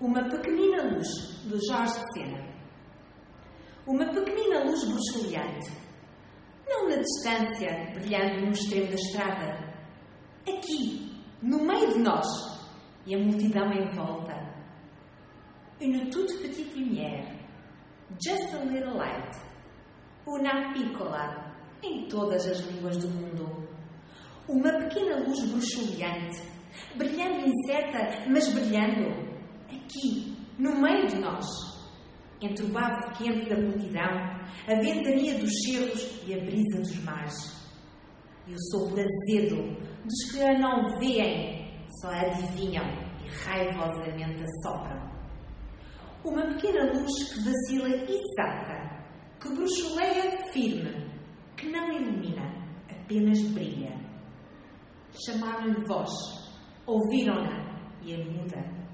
Uma pequenina luz, de Jorge de Sena. Uma pequenina luz bruxuleante. Não na distância, brilhando no extremo da estrada. Aqui, no meio de nós. E a multidão em volta. Une toute petite lumière. Just a little light. Una piccola. Em todas as línguas do mundo. Uma pequena luz bruxuleante. Brilhando incerta, mas brilhando aqui, no meio de nós, entre o bafo quente da multidão, a ventania dos céus e a brisa dos mares. E o sopro azedo dos que a não veem, só a adivinham e raivosamente assopram. Uma pequena luz que vacila exata, que bruxuleia firme, que não ilumina, apenas brilha. Chamaram-lhe voz, ouviram-na e a muda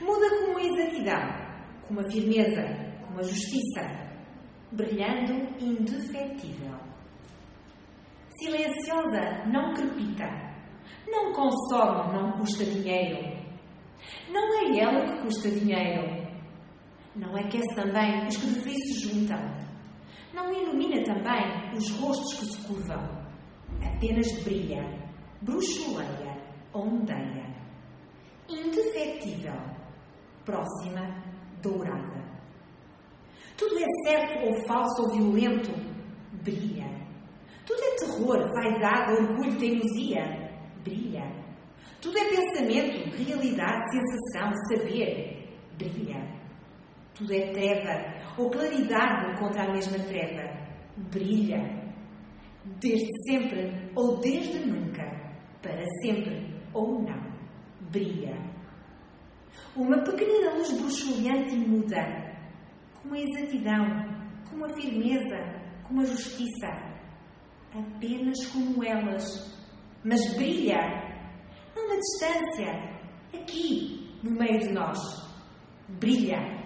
Muda com a exatidão, com a firmeza, com a justiça, brilhando indefetível. Silenciosa, não crepita. Não consome, não custa dinheiro. Não é ela que custa dinheiro. Não aquece também os que de frio se juntam. Não ilumina também os rostos que se curvam. Apenas brilha, bruxuleia, indefetível, próxima, dourada. Tudo é certo ou falso ou violento, brilha. Tudo é terror, vaidade, orgulho, teimosia, brilha. Tudo é pensamento, realidade, sensação, saber, brilha. Tudo é treva ou claridade contra a mesma treva, brilha. Desde sempre ou desde nunca, para sempre ou não brilha. Uma pequenina luz bruxuleante e muda, com uma exatidão, com uma firmeza, com uma justiça, apenas como elas, mas brilha, não na distância, aqui, no meio de nós. Brilha.